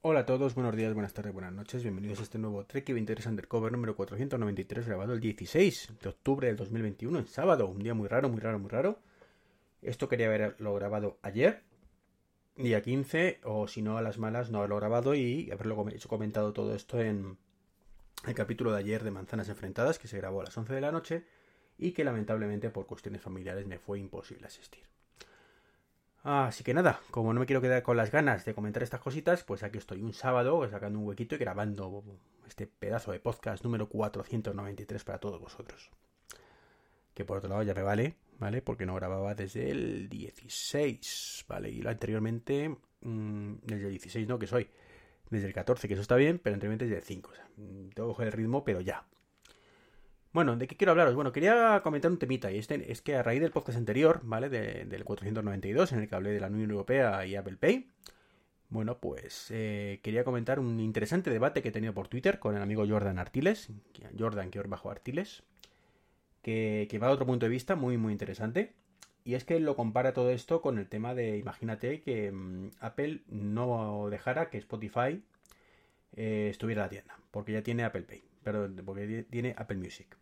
Hola a todos, buenos días, buenas tardes, buenas noches, bienvenidos a este nuevo Trek 23 Undercover número 493 grabado el 16 de octubre del 2021, en sábado, un día muy raro, muy raro, muy raro. Esto quería haberlo grabado ayer, día 15, o si no a las malas no haberlo grabado y haberlo comentado todo esto en el capítulo de ayer de Manzanas Enfrentadas que se grabó a las 11 de la noche y que lamentablemente por cuestiones familiares me fue imposible asistir. Así que nada, como no me quiero quedar con las ganas de comentar estas cositas, pues aquí estoy un sábado sacando un huequito y grabando este pedazo de podcast número 493 para todos vosotros. Que por otro lado ya me vale, ¿vale? Porque no grababa desde el 16, ¿vale? Y anteriormente, mmm, desde el 16 no, que soy, desde el 14, que eso está bien, pero anteriormente desde el 5. O sea, tengo que coger el ritmo, pero ya, bueno, ¿de qué quiero hablaros? Bueno, quería comentar un temita, y este es que a raíz del podcast anterior, ¿vale? del 492, en el que hablé de la Unión Europea y Apple Pay, bueno, pues eh, quería comentar un interesante debate que he tenido por Twitter con el amigo Jordan Artiles, Jordan que bajo Artiles, que, va a otro punto de vista muy, muy interesante. Y es que él lo compara todo esto con el tema de, imagínate que mmm, Apple no dejara que Spotify eh, estuviera en la tienda, porque ya tiene Apple Pay porque tiene Apple Music.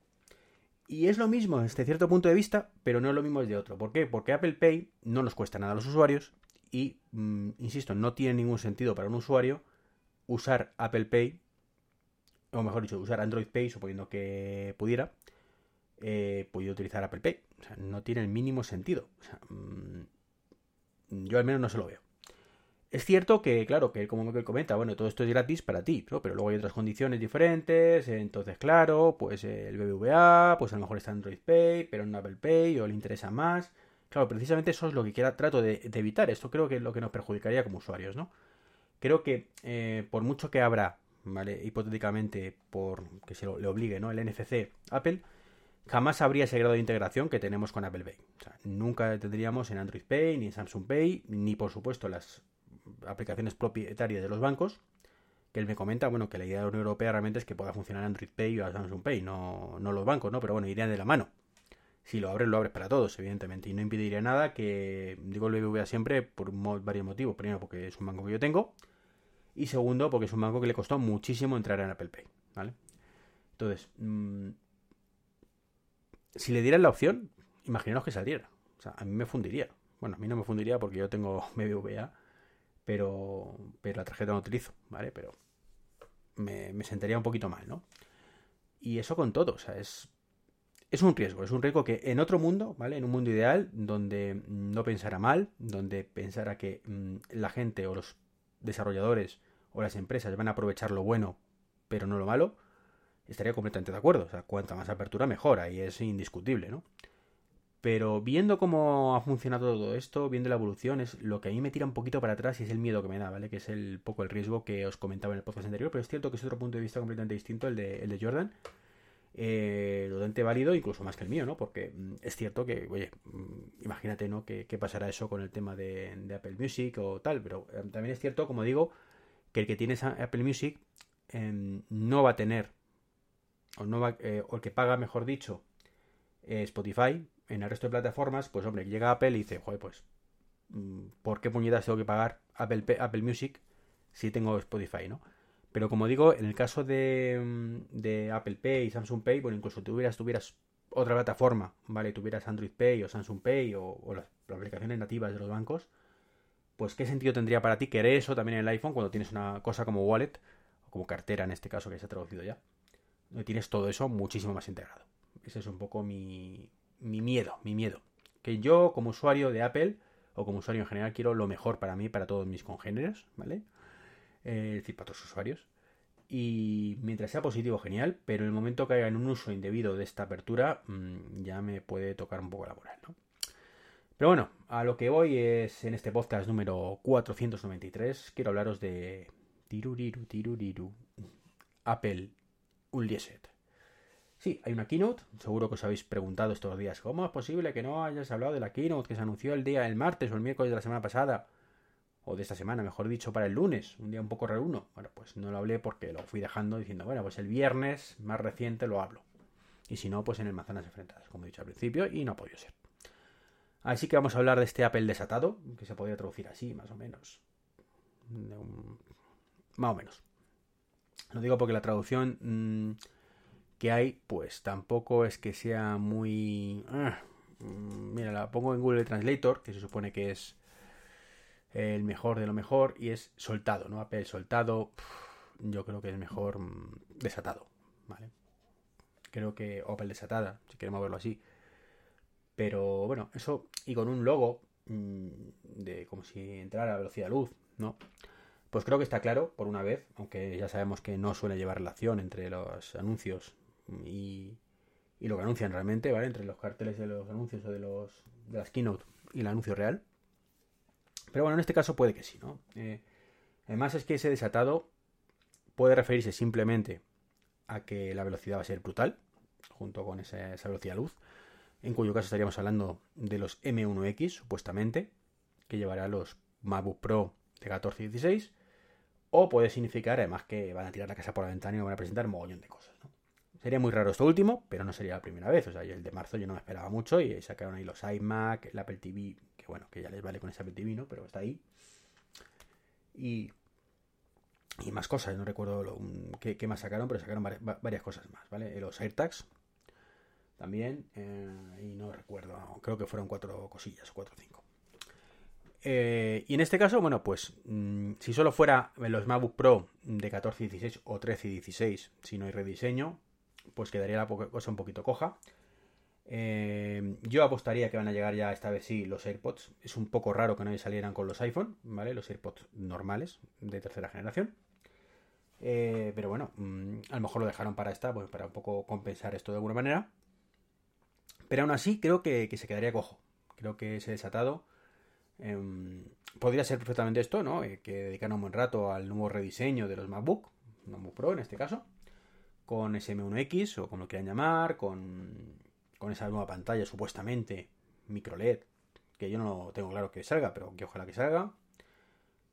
Y es lo mismo desde cierto punto de vista, pero no es lo mismo desde otro. ¿Por qué? Porque Apple Pay no nos cuesta nada a los usuarios y, mmm, insisto, no tiene ningún sentido para un usuario usar Apple Pay, o mejor dicho, usar Android Pay, suponiendo que pudiera, eh, pudiera utilizar Apple Pay. O sea, no tiene el mínimo sentido. Mmm, yo al menos no se lo veo. Es cierto que, claro, que como me comenta, bueno, todo esto es gratis para ti, ¿no? pero luego hay otras condiciones diferentes, entonces, claro, pues el BBVA, pues a lo mejor está Android Pay, pero no Apple Pay, o le interesa más. Claro, precisamente eso es lo que quiera, trato de, evitar. Esto creo que es lo que nos perjudicaría como usuarios, ¿no? Creo que eh, por mucho que abra, ¿vale? Hipotéticamente, por que se lo, le obligue, ¿no? El NFC Apple, jamás habría ese grado de integración que tenemos con Apple Pay. O sea, nunca tendríamos en Android Pay, ni en Samsung Pay, ni por supuesto las aplicaciones propietarias de los bancos, que él me comenta, bueno, que la idea de la Unión Europea realmente es que pueda funcionar Android Pay o Samsung Pay, no, no los bancos, ¿no? Pero bueno, irían de la mano. Si lo abres, lo abres para todos, evidentemente. Y no impediría nada que, digo el BBVA siempre por varios motivos. Primero, porque es un banco que yo tengo. Y segundo, porque es un banco que le costó muchísimo entrar en Apple Pay, ¿vale? Entonces, mmm, si le dieran la opción, imaginaos que saliera. O sea, a mí me fundiría. Bueno, a mí no me fundiría porque yo tengo BBVA pero, pero la tarjeta no utilizo, ¿vale? Pero me, me, sentaría un poquito mal, ¿no? Y eso con todo, o sea, es, es un riesgo, es un riesgo que en otro mundo, ¿vale? En un mundo ideal, donde no pensara mal, donde pensara que mmm, la gente o los desarrolladores o las empresas van a aprovechar lo bueno, pero no lo malo, estaría completamente de acuerdo. O sea, cuanta más apertura, mejor, ahí es indiscutible, ¿no? Pero viendo cómo ha funcionado todo esto, viendo la evolución, es lo que a mí me tira un poquito para atrás y es el miedo que me da, ¿vale? Que es el poco el riesgo que os comentaba en el podcast anterior, pero es cierto que es otro punto de vista completamente distinto el de, el de Jordan. Eh, totalmente válido, incluso más que el mío, ¿no? Porque mm, es cierto que, oye, mm, imagínate, ¿no? ¿Qué, pasará eso con el tema de, Apple Music o tal, pero eh, también es cierto, como digo, que el que tiene Apple Music eh, no va a tener, o, no eh, o el que paga, mejor dicho, Spotify, en el resto de plataformas, pues hombre, llega Apple y dice, joder, pues, mm, ¿por qué puñetas tengo que pagar Apple, Apple Music si tengo Spotify, no? Pero como digo, en el caso de, mm, de Apple Pay y Samsung Pay, bueno, incluso tuvieras, tuvieras otra plataforma, ¿vale? Tuvieras Android Pay o Samsung Pay o, o las, las, aplicaciones nativas de los bancos, pues ¿qué sentido tendría para ti querer eso también en el iPhone cuando tienes una cosa como wallet o como cartera en este caso que se ha traducido ya? Donde tienes todo eso muchísimo más integrado. Ese es un poco mi, mi miedo, mi miedo. Que yo como usuario de Apple o como usuario en general quiero lo mejor para mí, para todos mis congéneres, ¿vale? Eh, es decir, para todos los usuarios. Y mientras sea positivo, genial, pero en el momento que haya un uso indebido de esta apertura, mmm, ya me puede tocar un poco la moral, ¿no? Pero bueno, a lo que voy es en este podcast número 493, quiero hablaros de tiruriru, tiruriru, Apple. Sí, hay una keynote, seguro que os habéis preguntado estos días, ¿cómo es posible que no hayas hablado de la keynote que se anunció el día, el martes o el miércoles de la semana pasada? O de esta semana, mejor dicho, para el lunes, un día un poco raro uno. Bueno, pues no lo hablé porque lo fui dejando diciendo, bueno, pues el viernes más reciente lo hablo. Y si no, pues en el Manzanas Enfrentadas, como he dicho al principio, y no ha podido ser. Así que vamos a hablar de este Apple desatado, que se podría traducir así, más o menos. Más o menos. Lo digo porque la traducción mm, que hay, pues tampoco es que sea muy... Ah, mm, mira, la pongo en Google Translator, que se supone que es el mejor de lo mejor, y es soltado, ¿no? Apple soltado, yo creo que es mejor mm, desatado, ¿vale? Creo que Opel desatada, si queremos verlo así. Pero bueno, eso, y con un logo de como si entrara a velocidad luz, ¿no? Pues creo que está claro, por una vez, aunque ya sabemos que no suele llevar relación entre los anuncios y, lo que anuncian realmente, ¿vale? Entre los carteles de los anuncios o de, los, de las keynote y el anuncio real. Pero bueno, en este caso puede que sí, ¿no? Eh, además es que ese desatado puede referirse simplemente a que la velocidad va a ser brutal, junto con esa, esa velocidad luz, en cuyo caso estaríamos hablando de los M1X, supuestamente, que llevará los MacBook Pro de 14 y 16, o puede significar además que van a tirar la casa por la ventana y van a presentar un mogollón de cosas. Sería muy raro esto último, pero no sería la primera vez. O sea, el de marzo yo no me esperaba mucho y sacaron ahí los iMac, el Apple TV, que bueno, que ya les vale con ese Apple TV, ¿no? Pero está ahí. Y, y más cosas, no recuerdo qué, más sacaron, pero sacaron varias, cosas más, ¿vale? Los AirTags también, eh, y no recuerdo, creo que fueron cuatro cosillas, cuatro o cinco. Eh, y en este caso, bueno, pues mm, si solo fuera los MacBook Pro de 14 y 16 o 13 y 16, si no hay rediseño, pues quedaría la cosa un poquito coja. Eh, yo apostaría que van a llegar ya esta vez sí los AirPods. Es un poco raro que no salieran con los iPhone, ¿vale? Los AirPods normales de tercera generación. Eh, pero bueno, mm, a lo mejor lo dejaron para esta, pues para un poco compensar esto de alguna manera. Pero aún así creo que, se quedaría cojo. Creo que ese desatado em, podría ser perfectamente esto, ¿no? Eh, que dedicaron un buen rato al nuevo rediseño de los MacBook, MacBook Pro en este caso con SM1X o como lo quieran llamar, con, con esa nueva pantalla supuestamente micro LED, que yo no tengo claro que salga, pero que ojalá que salga.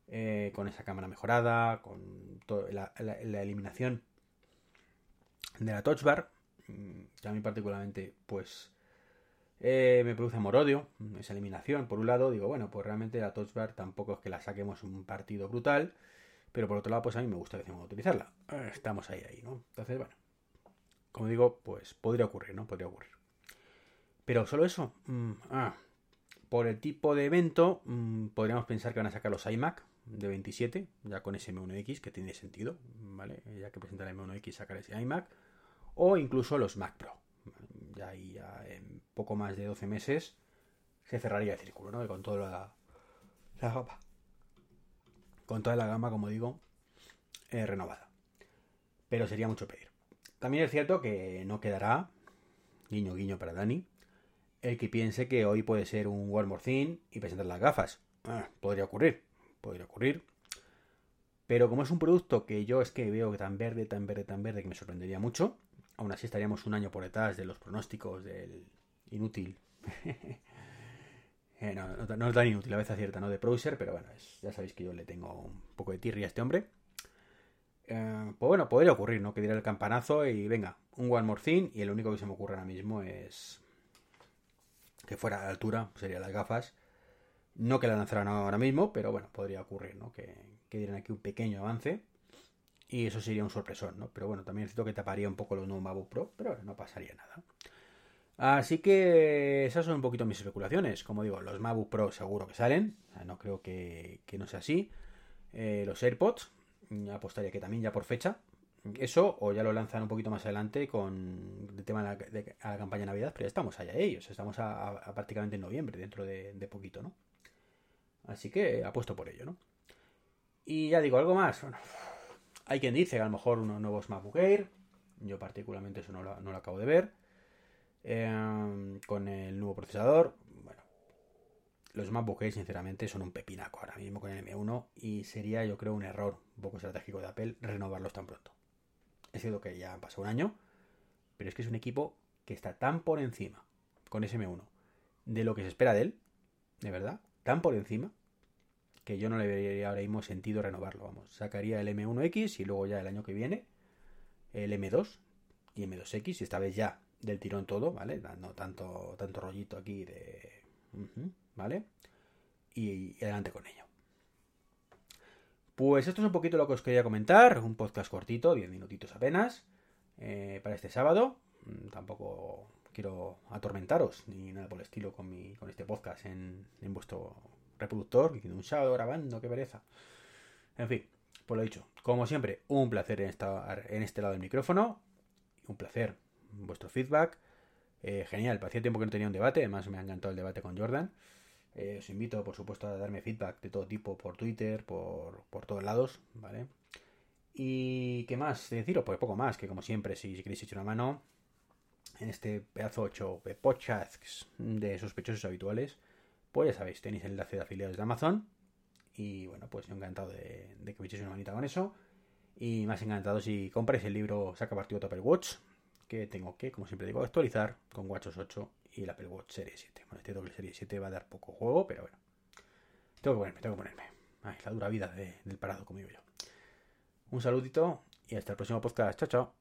Eh, con esa cámara mejorada, con la, eliminación de la touch bar, mm, que a mí particularmente pues eh, me produce amor odio esa eliminación. Por un lado digo, bueno, pues realmente la touch bar tampoco es que la saquemos un partido brutal, pero por otro lado, pues a mí me gusta de utilizarla. Eh, estamos ahí, ahí, ¿no? Entonces, bueno, como digo, pues podría ocurrir, ¿no? Podría ocurrir. Pero solo eso. Mm, ah, por el tipo de evento, mm, podríamos pensar que van a sacar los iMac de 27, ya con ese M1X, que tiene sentido, ¿vale? Ya que presenta el M1X, sacar ese iMac. O incluso los Mac Pro. Ya ahí, en poco más de 12 meses, se cerraría el círculo, ¿no? Con toda la, la con toda la gama, como digo, eh, renovada. Pero sería mucho pedir. También es cierto que no quedará, guiño guiño para Dani, el que piense que hoy puede ser un One Thing y presentar las gafas. Ah, podría ocurrir, podría ocurrir. Pero como es un producto que yo es que veo tan verde, tan verde, tan verde que me sorprendería mucho, aún así estaríamos un año por detrás de los pronósticos del inútil Eh, no, no, es tan inútil, a veces cierta, ¿no? De Prouser, pero bueno, ya sabéis que yo le tengo un poco de tirria a este hombre. Eh, pues bueno, podría ocurrir, ¿no? Que diera el campanazo y venga, un One More Thing. Y el único que se me ocurre ahora mismo es que fuera a la altura, serían las gafas. No que la lanzaran ahora mismo, pero bueno, podría ocurrir, ¿no? Que, que dieran aquí un pequeño avance. Y eso sería un sorpresón, ¿no? Pero bueno, también es cierto que taparía un poco los nuevos MacBook Pro, pero no pasaría nada. Así que esas son un poquito mis especulaciones. Como digo, los MacBook Pro seguro que salen. no creo que, no sea así. Eh, los AirPods, mm, apostaría que también ya por fecha. Eso, o ya lo lanzan un poquito más adelante con el tema de la, a la campaña de Navidad, pero ya estamos allá ellos. Estamos a, prácticamente en noviembre, dentro de, poquito, ¿no? Así que apuesto por ello, ¿no? Y ya digo, algo más. hay quien dice que a lo mejor unos nuevos MacBook Air. Yo particularmente eso no lo acabo de ver. Em, con el nuevo procesador. Bueno, los MacBook Air sinceramente son un pepinaco ahora mismo con el M1 y sería yo creo un error un poco estratégico de Apple renovarlos tan pronto. Es cierto que ya ha pasado un año, pero es que es un equipo que está tan por encima con ese M1 de lo que se espera de él, de verdad, tan por encima que yo no le vería ahora mismo sentido renovarlo. Vamos, sacaría el M1X y luego ya el año que viene el M2 y M2X y esta vez ya del tirón todo, ¿vale? Dando tanto, tanto rollito aquí de... ¿Vale? Y, adelante con ello. Pues esto es un poquito lo que os quería comentar, un podcast cortito, 10 minutitos apenas, eh, para este sábado. Mm, tampoco quiero atormentaros ni nada por el estilo con, mi, con este podcast en, en vuestro reproductor, diciendo un sábado grabando, qué pereza. En fin, pues lo dicho, como siempre, un placer en estar en este lado del micrófono, un placer vuestro feedback. Eh, genial, hacía tiempo que no tenía un debate, además me ha encantado el debate con Jordan. Eh, os invito, por supuesto, a darme feedback de todo tipo por Twitter, por, por todos lados, ¿vale? Y qué más deciros, pues poco más, que como siempre, si, queréis echar una mano en este pedazo 8 de podcasts de sospechosos habituales, pues ya sabéis, tenéis el enlace de afiliados de Amazon. Y bueno, pues encantado de, que me echéis una manita con eso. Y más encantado si compráis el libro Saca Partido Topper Watch, tengo que, como siempre digo, actualizar con WatchOS 8 y el Apple Watch Serie 7. Bueno, este doble Serie 7 va a dar poco juego, pero bueno. Tengo que ponerme, tengo que ponerme. Ay, la dura vida del parado, como digo yo. Un saludito y hasta el próximo podcast. Chao, chao.